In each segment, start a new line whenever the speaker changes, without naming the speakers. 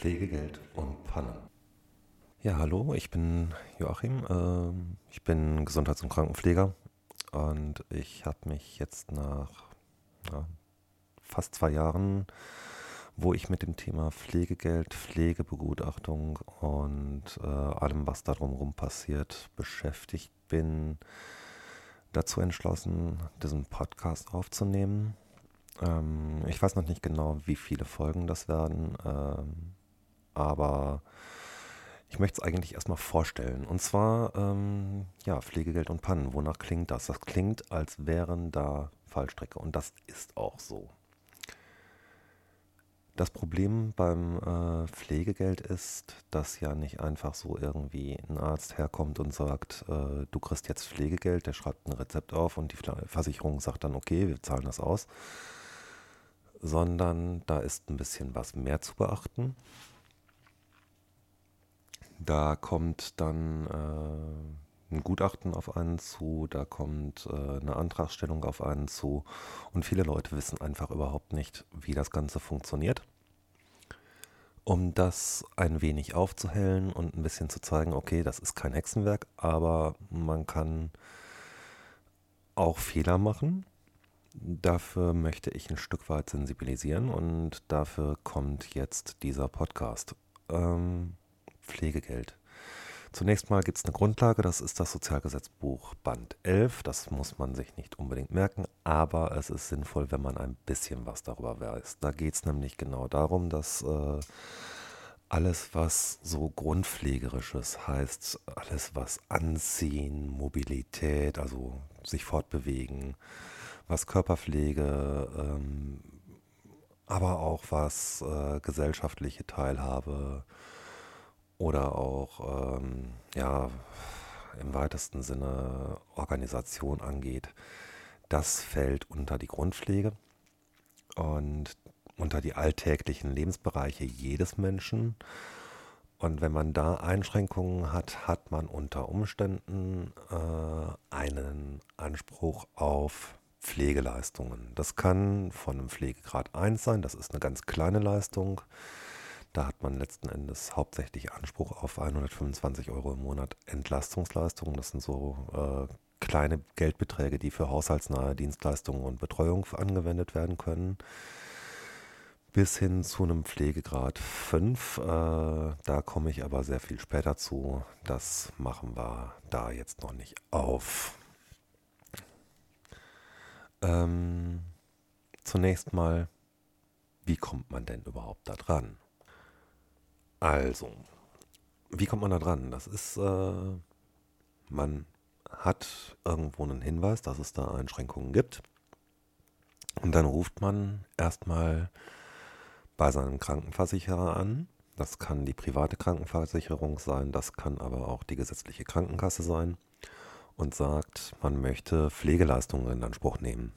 Pflegegeld und Pannen. Ja, hallo, ich bin Joachim. Ähm, ich bin Gesundheits- und Krankenpfleger und ich habe mich jetzt nach ja, fast zwei Jahren, wo ich mit dem Thema Pflegegeld, Pflegebegutachtung und äh, allem, was da drumherum passiert, beschäftigt bin, dazu entschlossen, diesen Podcast aufzunehmen. Ähm, ich weiß noch nicht genau, wie viele Folgen das werden, ähm, aber ich möchte es eigentlich erstmal vorstellen. Und zwar, ähm, ja, Pflegegeld und Pannen. Wonach klingt das? Das klingt, als wären da Fallstrecke. Und das ist auch so. Das Problem beim äh, Pflegegeld ist, dass ja nicht einfach so irgendwie ein Arzt herkommt und sagt, äh, du kriegst jetzt Pflegegeld, der schreibt ein Rezept auf und die Versicherung sagt dann, okay, wir zahlen das aus, sondern da ist ein bisschen was mehr zu beachten. Da kommt dann äh, ein Gutachten auf einen zu, da kommt äh, eine Antragstellung auf einen zu und viele Leute wissen einfach überhaupt nicht, wie das Ganze funktioniert. Um das ein wenig aufzuhellen und ein bisschen zu zeigen, okay, das ist kein Hexenwerk, aber man kann auch Fehler machen. Dafür möchte ich ein Stück weit sensibilisieren und dafür kommt jetzt dieser Podcast. Ähm, Pflegegeld. Zunächst mal gibt es eine Grundlage, das ist das Sozialgesetzbuch Band 11. Das muss man sich nicht unbedingt merken, aber es ist sinnvoll, wenn man ein bisschen was darüber weiß. Da geht es nämlich genau darum, dass äh, alles, was so grundpflegerisches heißt, alles, was Anziehen, Mobilität, also sich fortbewegen, was Körperpflege, ähm, aber auch was äh, gesellschaftliche Teilhabe, oder auch ähm, ja, im weitesten Sinne Organisation angeht, das fällt unter die Grundpflege und unter die alltäglichen Lebensbereiche jedes Menschen. Und wenn man da Einschränkungen hat, hat man unter Umständen äh, einen Anspruch auf Pflegeleistungen. Das kann von einem Pflegegrad 1 sein, das ist eine ganz kleine Leistung. Da hat man letzten Endes hauptsächlich Anspruch auf 125 Euro im Monat Entlastungsleistungen. Das sind so äh, kleine Geldbeträge, die für haushaltsnahe Dienstleistungen und Betreuung angewendet werden können. Bis hin zu einem Pflegegrad 5. Äh, da komme ich aber sehr viel später zu. Das machen wir da jetzt noch nicht auf. Ähm, zunächst mal, wie kommt man denn überhaupt da dran? Also, wie kommt man da dran? Das ist, äh, man hat irgendwo einen Hinweis, dass es da Einschränkungen gibt. Und dann ruft man erstmal bei seinem Krankenversicherer an. Das kann die private Krankenversicherung sein, das kann aber auch die gesetzliche Krankenkasse sein und sagt, man möchte Pflegeleistungen in Anspruch nehmen.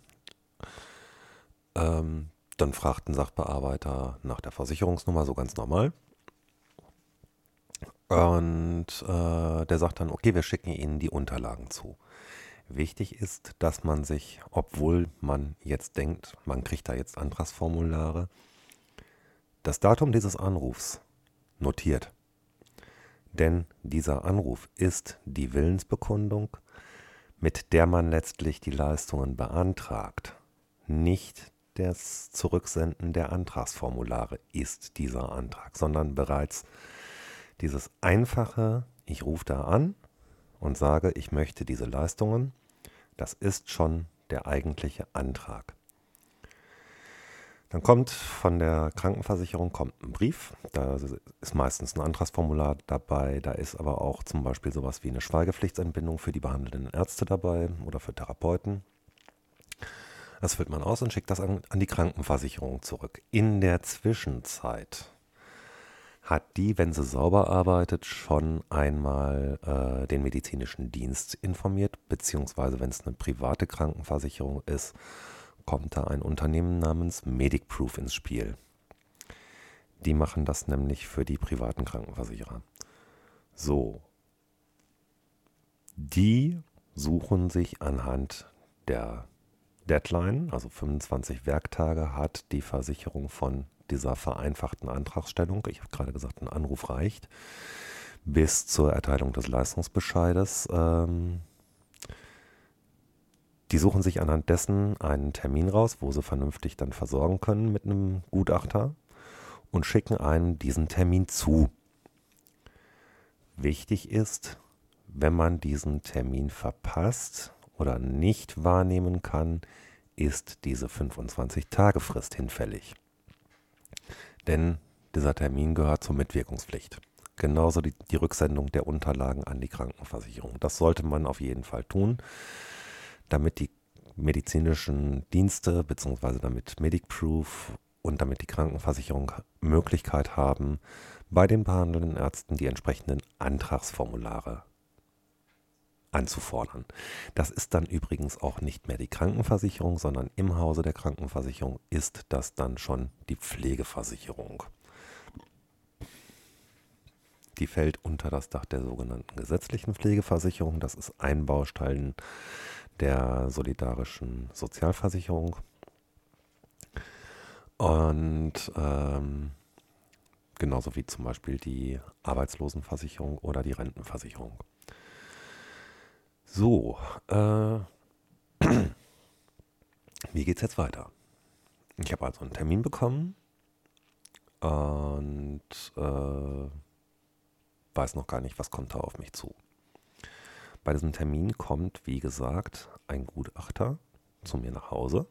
Ähm, dann fragt ein Sachbearbeiter nach der Versicherungsnummer, so ganz normal. Und äh, der sagt dann, okay, wir schicken Ihnen die Unterlagen zu. Wichtig ist, dass man sich, obwohl man jetzt denkt, man kriegt da jetzt Antragsformulare, das Datum dieses Anrufs notiert. Denn dieser Anruf ist die Willensbekundung, mit der man letztlich die Leistungen beantragt. Nicht das Zurücksenden der Antragsformulare ist dieser Antrag, sondern bereits dieses einfache, ich rufe da an und sage, ich möchte diese Leistungen, das ist schon der eigentliche Antrag. Dann kommt von der Krankenversicherung kommt ein Brief, da ist meistens ein Antragsformular dabei, da ist aber auch zum Beispiel sowas wie eine Schweigepflichtsentbindung für die behandelnden Ärzte dabei oder für Therapeuten. Das füllt man aus und schickt das an, an die Krankenversicherung zurück. In der Zwischenzeit hat die, wenn sie sauber arbeitet, schon einmal äh, den medizinischen Dienst informiert, beziehungsweise wenn es eine private Krankenversicherung ist, kommt da ein Unternehmen namens MedicProof ins Spiel. Die machen das nämlich für die privaten Krankenversicherer. So. Die suchen sich anhand der Deadline, also 25 Werktage, hat die Versicherung von dieser vereinfachten Antragstellung, ich habe gerade gesagt, ein Anruf reicht, bis zur Erteilung des Leistungsbescheides. Ähm, die suchen sich anhand dessen einen Termin raus, wo sie vernünftig dann versorgen können mit einem Gutachter und schicken einen diesen Termin zu. Wichtig ist, wenn man diesen Termin verpasst oder nicht wahrnehmen kann, ist diese 25-Tage-Frist hinfällig. Denn dieser Termin gehört zur Mitwirkungspflicht. Genauso die, die, Rücksendung der Unterlagen an die Krankenversicherung. Das sollte man auf jeden Fall tun, damit die medizinischen Dienste bzw. damit MedicProof und damit die Krankenversicherung Möglichkeit haben, bei den behandelnden Ärzten die entsprechenden Antragsformulare anzufordern. Das ist dann übrigens auch nicht mehr die Krankenversicherung, sondern im Hause der Krankenversicherung ist das dann schon die Pflegeversicherung. Die fällt unter das Dach der sogenannten gesetzlichen Pflegeversicherung. Das ist ein Baustein der solidarischen Sozialversicherung. Und ähm, genauso wie zum Beispiel die Arbeitslosenversicherung oder die Rentenversicherung. So, äh, wie geht's jetzt weiter? Ich habe also einen Termin bekommen und äh, weiß noch gar nicht, was kommt da auf mich zu. Bei diesem Termin kommt, wie gesagt, ein Gutachter zu mir nach Hause.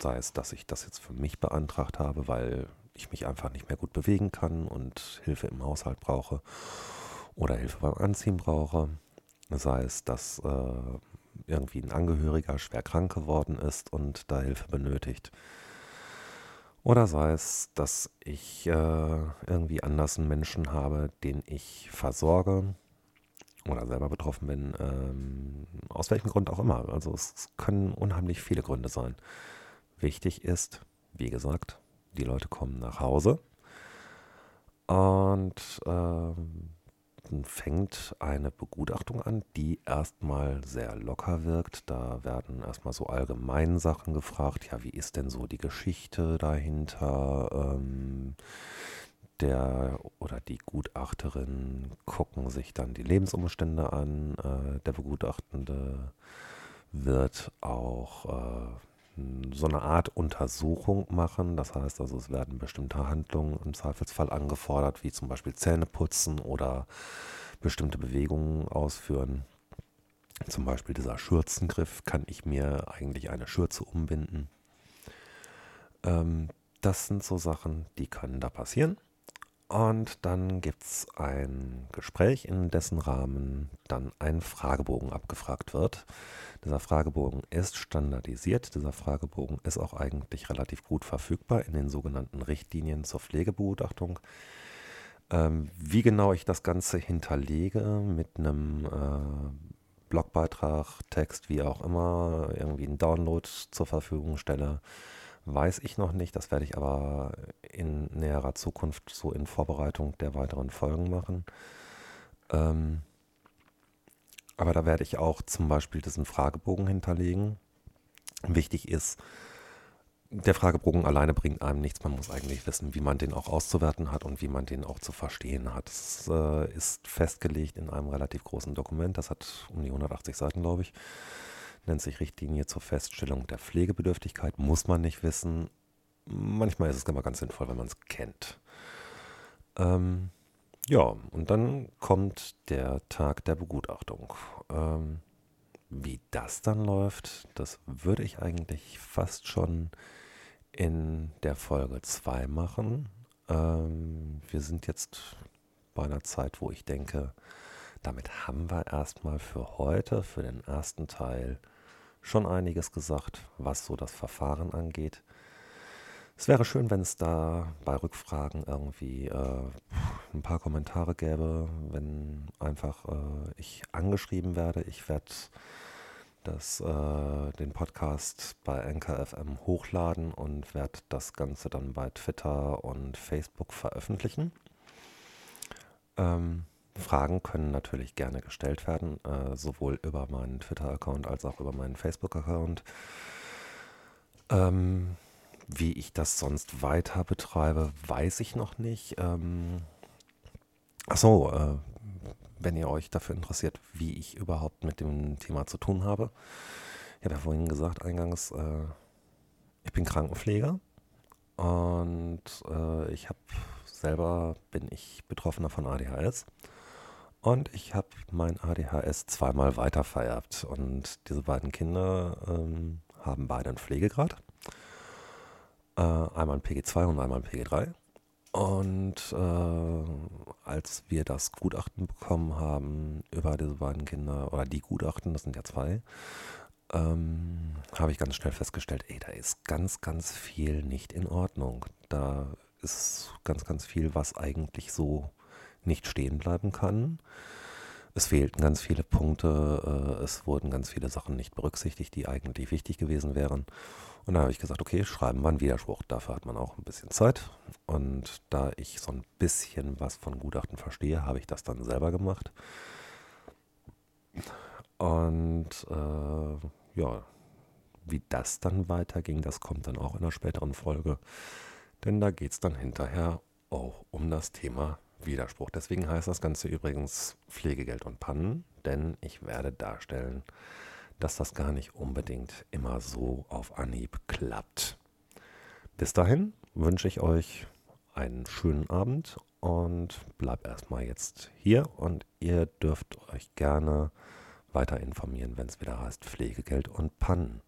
Sei es, dass ich das jetzt für mich beantragt habe, weil ich mich einfach nicht mehr gut bewegen kann und Hilfe im Haushalt brauche oder Hilfe beim Anziehen brauche. Sei es, dass äh, irgendwie ein Angehöriger schwer krank geworden ist und da Hilfe benötigt. Oder sei es, dass ich äh, irgendwie anders einen Menschen habe, den ich versorge oder selber betroffen bin, ähm, aus welchem Grund auch immer. Also es können unheimlich viele Gründe sein. Wichtig ist, wie gesagt, die Leute kommen nach Hause und ähm, fängt eine Begutachtung an, die erstmal sehr locker wirkt. Da werden erstmal so allgemeine Sachen gefragt. Ja, wie ist denn so die Geschichte dahinter? Ähm, der oder die Gutachterin gucken sich dann die Lebensumstände an. Äh, der Begutachtende wird auch äh, so eine Art Untersuchung machen. Das heißt also, es werden bestimmte Handlungen im Zweifelsfall angefordert, wie zum Beispiel Zähne putzen oder bestimmte Bewegungen ausführen. Zum Beispiel dieser Schürzengriff, kann ich mir eigentlich eine Schürze umbinden. Ähm, das sind so Sachen, die können da passieren. Und dann gibt es ein Gespräch, in dessen Rahmen dann ein Fragebogen abgefragt wird. Dieser Fragebogen ist standardisiert. Dieser Fragebogen ist auch eigentlich relativ gut verfügbar in den sogenannten Richtlinien zur Pflegebegutachtung. Ähm, wie genau ich das Ganze hinterlege mit einem äh, Blogbeitrag, Text, wie auch immer, irgendwie einen Download zur Verfügung stelle, weiß ich noch nicht. Das werde ich aber in näherer Zukunft so in Vorbereitung der weiteren Folgen machen. Ähm, aber da werde ich auch zum Beispiel diesen Fragebogen hinterlegen. Wichtig ist, der Fragebogen alleine bringt einem nichts. Man muss eigentlich wissen, wie man den auch auszuwerten hat und wie man den auch zu verstehen hat. Es äh, ist festgelegt in einem relativ großen Dokument. Das hat um die 180 Seiten, glaube ich nennt sich Richtlinie zur Feststellung der Pflegebedürftigkeit. Muss man nicht wissen. Manchmal ist es immer ganz sinnvoll, wenn man es kennt. Ähm, ja, und dann kommt der Tag der Begutachtung. Ähm, wie das dann läuft, das würde ich eigentlich fast schon in der Folge 2 machen. Ähm, wir sind jetzt bei einer Zeit, wo ich denke, damit haben wir erstmal für heute, für den ersten Teil, schon einiges gesagt, was so das Verfahren angeht. Es wäre schön, wenn es da bei Rückfragen irgendwie äh, ein paar Kommentare gäbe, wenn einfach äh, ich angeschrieben werde. Ich werde das, äh, den Podcast bei NKFM hochladen und werde das Ganze dann bei Twitter und Facebook veröffentlichen. Ähm, Fragen können natürlich gerne gestellt werden, äh, sowohl über meinen Twitter-Account als auch über meinen Facebook-Account. Ähm, Wie ich das sonst weiter betreibe, weiß ich noch nicht. Ähm, achso, äh, wenn ihr euch dafür interessiert, wie ich überhaupt mit dem Thema zu tun habe. Ich habe ja vorhin gesagt, eingangs, äh, ich bin Krankenpfleger und äh, ich habe selber, bin ich Betroffener von ADHS. Und ich habe mein ADHS zweimal weiter vererbt. Und diese beiden Kinder ähm, haben beide einen Pflegegrad. Äh, einmal ein PG2 und einmal ein PG3. Und äh, als wir das Gutachten bekommen haben über diese beiden Kinder, oder die Gutachten, das sind ja zwei, ähm, habe ich ganz schnell festgestellt, ey, da ist ganz, ganz viel nicht in Ordnung. Da ist ganz, ganz viel, was eigentlich so nicht stehen bleiben kann. Es fehlten ganz viele Punkte, äh, es wurden ganz viele Sachen nicht berücksichtigt, die eigentlich wichtig gewesen wären. Und da habe ich gesagt, okay, schreiben wir einen Widerspruch. Dafür hat man auch ein bisschen Zeit. Und da ich so ein bisschen was von Gutachten verstehe, habe ich das dann selber gemacht. Und äh, ja, wie das dann weiterging, das kommt dann auch in einer späteren Folge. Denn da geht es dann hinterher auch um das Thema Widerspruch. Deswegen heißt das Ganze übrigens Pflegegeld und Pannen, denn ich werde darstellen, dass das gar nicht unbedingt immer so auf Anhieb klappt. Bis dahin wünsche ich euch einen schönen Abend und bleibt erstmal jetzt hier und ihr dürft euch gerne weiter informieren, wenn es wieder heißt Pflegegeld und Pannen.